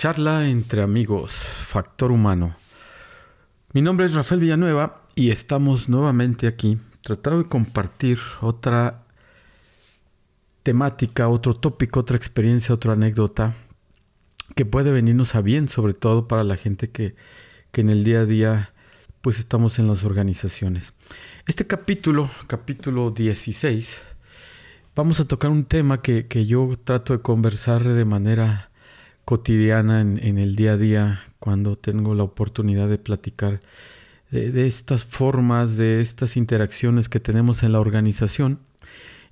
Charla entre amigos, factor humano. Mi nombre es Rafael Villanueva y estamos nuevamente aquí tratando de compartir otra temática, otro tópico, otra experiencia, otra anécdota que puede venirnos a bien, sobre todo para la gente que, que en el día a día pues estamos en las organizaciones. Este capítulo, capítulo 16, vamos a tocar un tema que, que yo trato de conversar de manera cotidiana en, el día a día cuando tengo la oportunidad de platicar de, estas formas, de estas interacciones que tenemos en la organización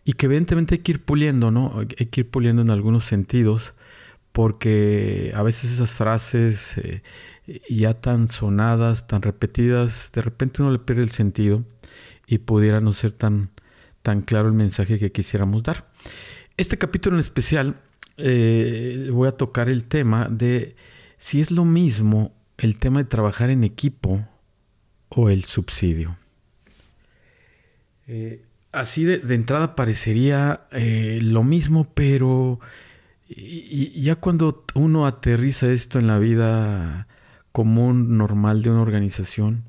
y que evidentemente hay que ir puliendo, ¿no? Hay que ir puliendo en algunos sentidos porque a veces esas frases eh, ya tan sonadas, tan repetidas, de repente uno le pierde el sentido y pudiera no ser tan, tan claro el mensaje que quisiéramos dar. Este capítulo en especial eh, voy a tocar el tema de si es lo mismo el tema de trabajar en equipo o el subsidio. Eh, así de, entrada parecería eh, lo mismo, pero ya cuando uno aterriza esto en la vida común, normal de una organización,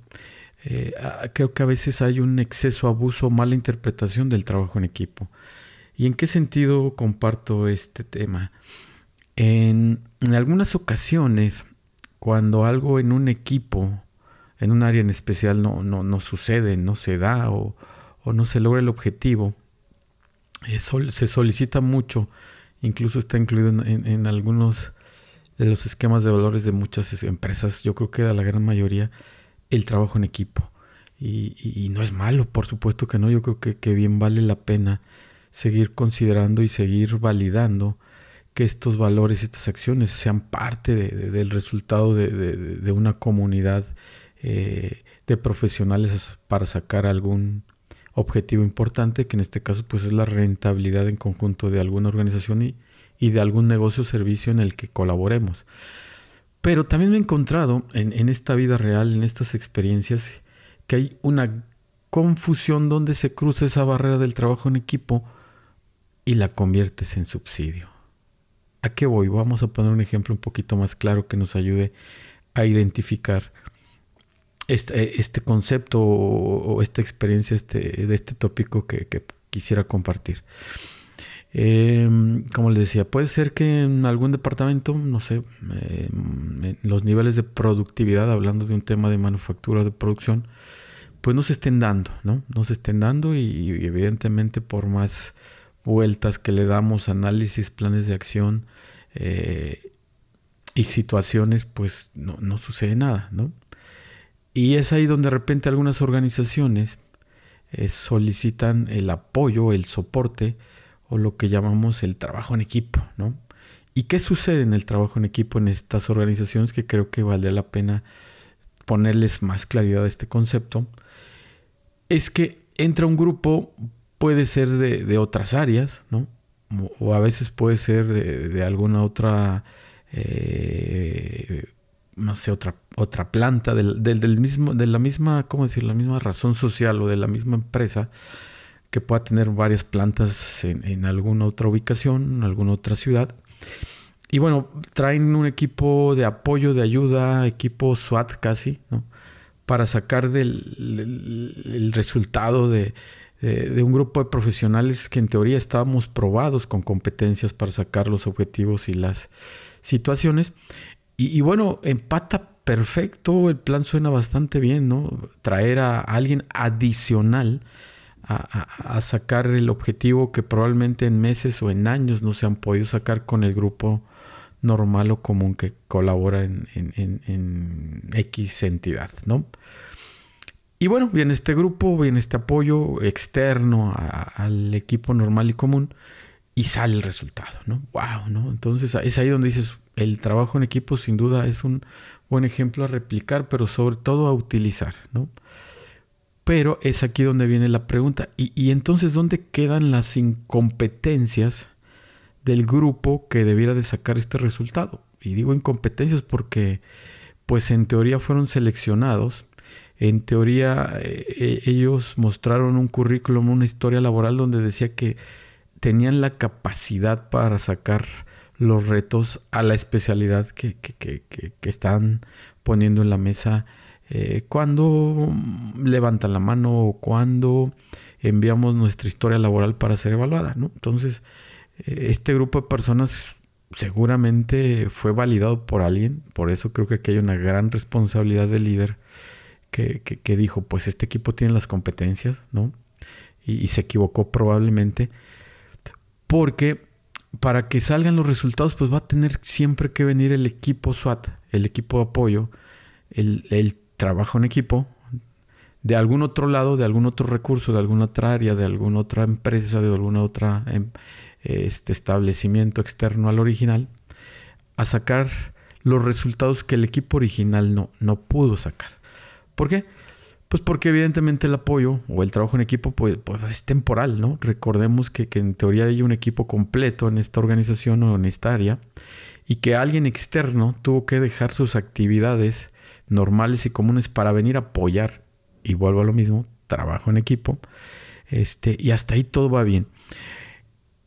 creo que a veces hay un exceso, abuso mala interpretación del trabajo en equipo. ¿Y en qué sentido comparto este tema? En, algunas ocasiones, cuando algo en un equipo, en un área en especial, no, no, sucede, no se da o, no se logra el objetivo, se solicita mucho, incluso está incluido en, algunos de los esquemas de valores de muchas empresas, yo creo que de la gran mayoría, el trabajo en equipo. Y, no es malo, por supuesto que no, yo creo que bien vale la pena seguir considerando y seguir validando que estos valores, estas acciones sean parte del resultado de, una comunidad eh, de profesionales para sacar algún objetivo importante, que en este caso pues es la rentabilidad en conjunto de alguna organización y, y de algún negocio o servicio en el que colaboremos. Pero también me he encontrado en, en esta vida real, en estas experiencias, que hay una confusión donde se cruza esa barrera del trabajo en equipo y la conviertes en subsidio. ¿A qué voy? Vamos a poner un ejemplo un poquito más claro que nos ayude a identificar este, este concepto o, esta experiencia este, de este tópico que, quisiera compartir. Em, como les decía, puede ser que en algún departamento, no sé, em, los niveles de productividad, hablando de un tema de manufactura de producción, pues no se estén dando, ¿no? No estén dando y evidentemente por más vueltas que le damos, análisis, planes de acción eh, y situaciones, pues no, sucede nada, ¿no? Y es ahí donde de repente algunas organizaciones eh, solicitan el apoyo, el soporte o lo que llamamos el trabajo en equipo, ¿no? ¿Y qué sucede en el trabajo en equipo en estas organizaciones que creo que vale la pena ponerles más claridad a este concepto? Es que entra un grupo puede ser de, otras áreas, ¿no? O, a veces puede ser de, alguna otra, eh, no sé, otra, otra planta del, del, mismo, de la misma, ¿cómo decir? La misma razón social o de la misma empresa que pueda tener varias plantas en, en alguna otra ubicación, en alguna otra ciudad. Y bueno, traen un equipo de apoyo, de ayuda, equipo SWAT casi, ¿no? Para sacar del el resultado de, de, un grupo de profesionales que en teoría estábamos probados con competencias para sacar los objetivos y las situaciones. Y, bueno, empata perfecto, el plan suena bastante bien, ¿no? Traer a alguien adicional a, sacar el objetivo que probablemente en meses o en años no se han podido sacar con el grupo normal o común que colabora en, en, en X entidad, ¿no? Y bueno, viene este grupo, viene este apoyo externo al equipo normal y común y sale el resultado, ¿no? ¡Wow! ¿no? Entonces es ahí donde dices, el trabajo en equipo sin duda es un buen ejemplo a replicar, pero sobre todo a utilizar, ¿no? Pero es aquí donde viene la pregunta. ¿Y, y entonces dónde quedan las incompetencias del grupo que debiera de sacar este resultado? Y digo incompetencias porque, pues en teoría fueron seleccionados en teoría, eh, eh, ellos mostraron un currículum, una historia laboral donde decía que tenían la capacidad para sacar los retos a la especialidad que, están poniendo en la mesa eh, cuando levantan la mano o cuando enviamos nuestra historia laboral para ser evaluada. Entonces, este grupo de personas seguramente fue validado por alguien, por eso creo que aquí hay una gran responsabilidad del líder que, dijo, pues este equipo tiene las competencias, ¿no? y se equivocó probablemente, porque para que salgan los resultados, pues va a tener siempre que venir el equipo SWAT, el equipo de apoyo, el, trabajo en equipo, de algún otro lado, de algún otro recurso, de alguna otra área, de alguna otra empresa, de alguna otra em, este establecimiento externo al original, a sacar los resultados que el equipo original no, no pudo sacar. ¿Por qué? Pues porque evidentemente el apoyo o el trabajo en equipo pues, pues es temporal, ¿no? Recordemos que, en teoría hay un equipo completo en esta organización o en esta área y que alguien externo tuvo que dejar sus actividades normales y comunes para venir a apoyar, y vuelvo a lo mismo, trabajo en equipo, este, y hasta ahí todo va bien.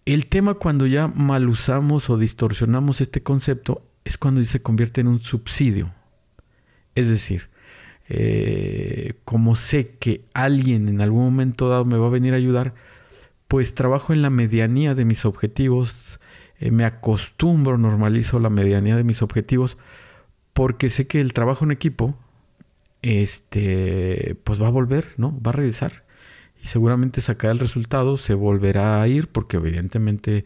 El tema cuando ya mal usamos o distorsionamos este concepto es cuando se convierte en un subsidio. Es decir, eh, como sé que alguien en algún momento dado me va a venir a ayudar, pues trabajo en la medianía de mis objetivos, eh, me acostumbro, normalizo la medianía de mis objetivos, porque sé que el trabajo en equipo, este, pues va a volver, ¿no? Va a regresar y seguramente sacará el resultado, se volverá a ir, porque evidentemente,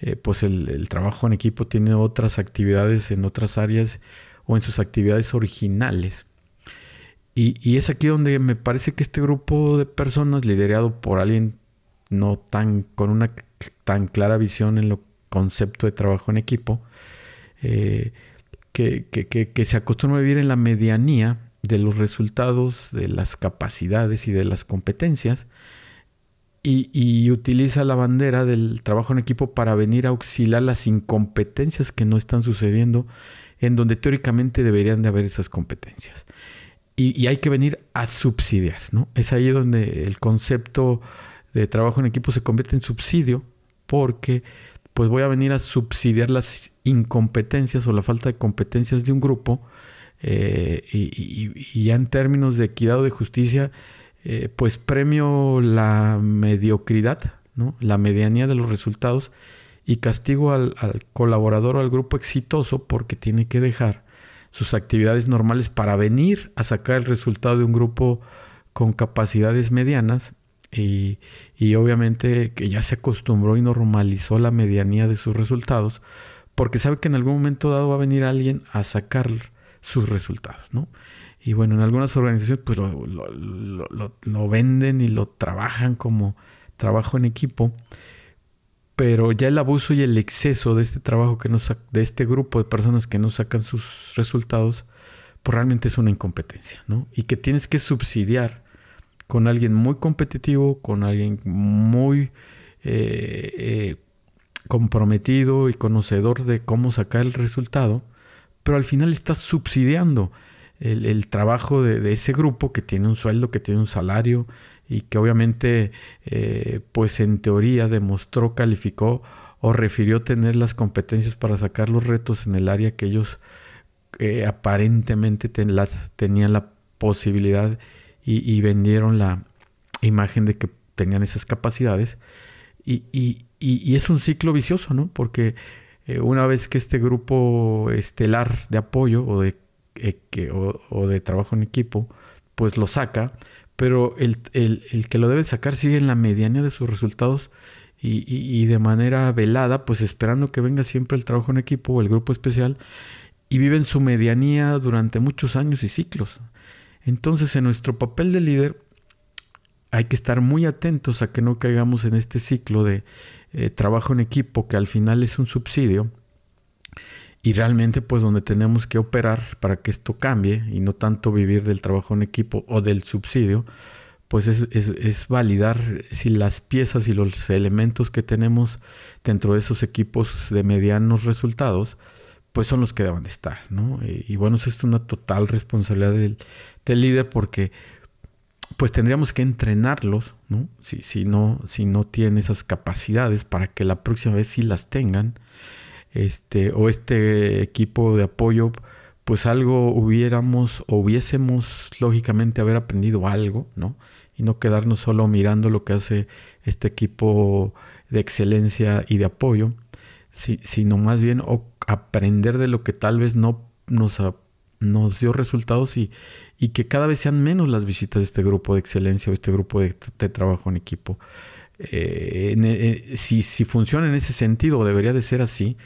eh, pues el trabajo en equipo tiene otras actividades en otras áreas o en sus actividades originales. Y, es aquí donde me parece que este grupo de personas, liderado por alguien no tan con una tan clara visión en lo concepto de trabajo en equipo, eh, que, se acostumbra a vivir en la medianía de los resultados, de las capacidades y de las competencias, y, y, utiliza la bandera del trabajo en equipo para venir a auxiliar las incompetencias que no están sucediendo en donde teóricamente deberían de haber esas competencias y, hay que venir a subsidiar, ¿no? Es ahí donde el concepto de trabajo en equipo se convierte en subsidio porque pues voy a venir a subsidiar las incompetencias o la falta de competencias de un grupo eh, y, ya en términos de equidad o de justicia eh, pues premio la mediocridad, ¿no? la medianía de los resultados y castigo al, al colaborador o al grupo exitoso porque tiene que dejar sus actividades normales para venir a sacar el resultado de un grupo con capacidades medianas y, obviamente que ya se acostumbró y normalizó la medianía de sus resultados porque sabe que en algún momento dado va a venir alguien a sacar sus resultados, ¿no? Y bueno, en algunas organizaciones pues lo, lo venden y lo trabajan como trabajo en equipo pero ya el abuso y el exceso de este trabajo que de este grupo de personas que no sacan sus resultados, pues realmente es una incompetencia, ¿no? Y que tienes que subsidiar con alguien muy competitivo, con alguien muy eh, eh, comprometido y conocedor de cómo sacar el resultado, pero al final estás subsidiando el, trabajo de, ese grupo que tiene un sueldo, que tiene un salario, y que obviamente eh, pues en teoría demostró, calificó o refirió tener las competencias para sacar los retos en el área que ellos eh, aparentemente tenían la posibilidad y, vendieron la imagen de que tenían esas capacidades y, y es un ciclo vicioso, ¿no? Porque eh, una vez que este grupo estelar de apoyo o de, que, o de trabajo en equipo pues lo saca, pero el, que lo debe sacar sigue en la medianía de sus resultados y, de manera velada, pues esperando que venga siempre el trabajo en equipo o el grupo especial y vive en su medianía durante muchos años y ciclos. Entonces, en nuestro papel de líder hay que estar muy atentos a que no caigamos en este ciclo de eh, trabajo en equipo que al final es un subsidio y realmente pues donde tenemos que operar para que esto cambie y no tanto vivir del trabajo en equipo o del subsidio, pues es, validar si las piezas y los elementos que tenemos dentro de esos equipos de medianos resultados, pues son los que deben de estar, ¿no? Y, bueno, es una total responsabilidad del, líder porque pues tendríamos que entrenarlos, ¿no? Si, si ¿no? si no tienen esas capacidades para que la próxima vez sí las tengan este, o este equipo de apoyo, pues algo hubiéramos o hubiésemos lógicamente haber aprendido algo, ¿no? Y no quedarnos solo mirando lo que hace este equipo de excelencia y de apoyo, sino más bien aprender de lo que tal vez no nos, dio resultados y, que cada vez sean menos las visitas de este grupo de excelencia o este grupo de, trabajo en equipo. Eh, eh, si, si funciona en ese sentido, debería de ser así,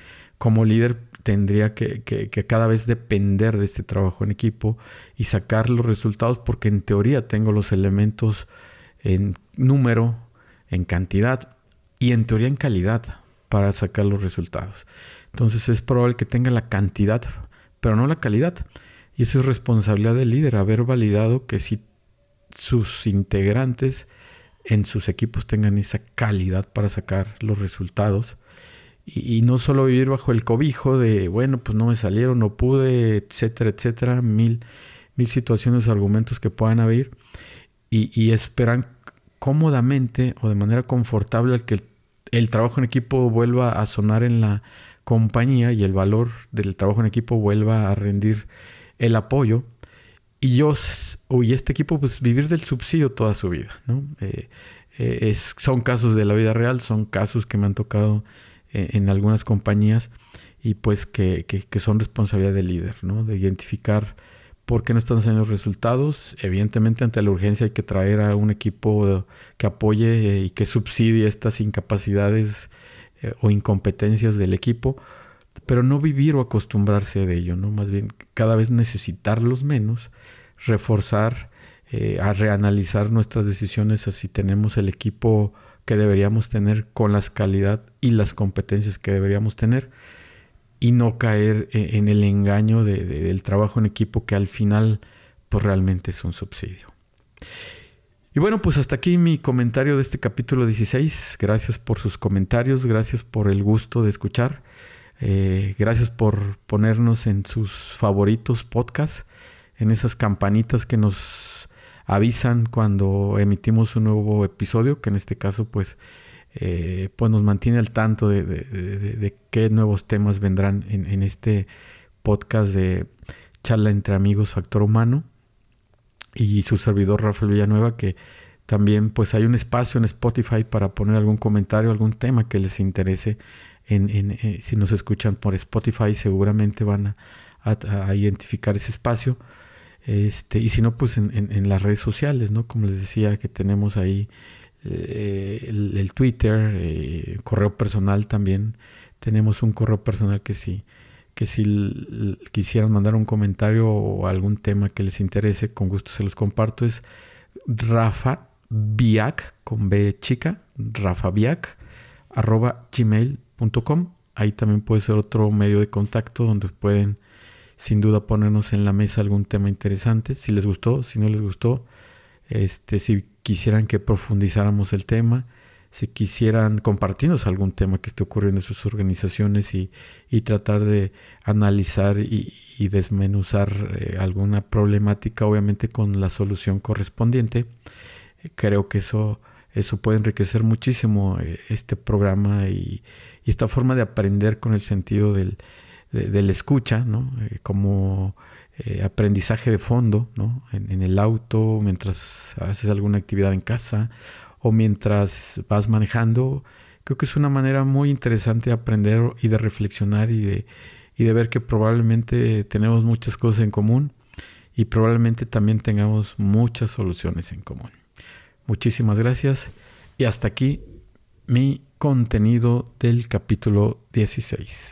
como líder tendría que, cada vez depender de este trabajo en equipo y sacar los resultados porque en teoría tengo los elementos en número, en cantidad y en teoría en calidad para sacar los resultados. Entonces es probable que tenga la cantidad, pero no la calidad. Y esa es responsabilidad del líder, haber validado que si sus integrantes en sus equipos tengan esa calidad para sacar los resultados y, no solo vivir bajo el cobijo de, bueno, pues no me salieron, no pude, etcétera, etcétera, mil, mil situaciones, argumentos que puedan haber, y, y esperan cómodamente o de manera confortable que el, trabajo en equipo vuelva a sonar en la compañía y el valor del trabajo en equipo vuelva a rendir el apoyo. Y yo, y este equipo, pues vivir del subsidio toda su vida, ¿no? Eh, eh, son casos de la vida real, son casos que me han tocado en algunas compañías y pues que, son responsabilidad del líder, ¿no? De identificar por qué no están saliendo resultados. Evidentemente ante la urgencia hay que traer a un equipo que apoye eh, y que subsidie estas incapacidades eh, o incompetencias del equipo, pero no vivir o acostumbrarse de ello, ¿no? Más bien cada vez necesitarlos menos, reforzar, a reanalizar nuestras decisiones si tenemos el equipo que deberíamos tener con las calidad y las competencias que deberíamos tener y no caer e, en el engaño del trabajo en equipo que al final pues realmente es un subsidio. Y bueno, pues hasta aquí mi comentario de este capítulo 16. Gracias por sus comentarios, gracias por el gusto de escuchar, eh, gracias por ponernos en sus favoritos podcasts, en esas campanitas que nos avisan cuando emitimos un nuevo episodio, que en este caso pues, eh, pues nos mantiene al tanto de, qué nuevos temas vendrán en, este podcast de charla entre amigos Factor Humano y su servidor Rafael Villanueva que también pues hay un espacio en Spotify para poner algún comentario, algún tema que les interese. En, eh, si nos escuchan por Spotify seguramente van a identificar ese espacio. Este, y si no, pues en, las redes sociales, ¿no? Como les decía, que tenemos ahí eh, el, Twitter, eh, correo personal también. Tenemos un correo personal que si, que si quisieran mandar un comentario o algún tema que les interese, con gusto se los comparto. Es Rafa Biac, con B chica, Rafa Biac, arroba gmail.com. Ahí también puede ser otro medio de contacto donde pueden sin duda ponernos en la mesa algún tema interesante, si les gustó, si no les gustó, este, si quisieran que profundizáramos el tema, si quisieran compartirnos algún tema que esté ocurriendo en sus organizaciones y, tratar de analizar y, desmenuzar eh, alguna problemática, obviamente con la solución correspondiente. creo que eso, eso puede enriquecer muchísimo eh, este programa y, esta forma de aprender con el sentido del, de, la escucha, ¿no? Eh, como eh, aprendizaje de fondo, ¿no? En, el auto, mientras haces alguna actividad en casa o mientras vas manejando. Creo que es una manera muy interesante de aprender y de reflexionar y de, y de ver que probablemente tenemos muchas cosas en común y probablemente también tengamos muchas soluciones en común. Muchísimas gracias y hasta aquí mi contenido del capítulo 16.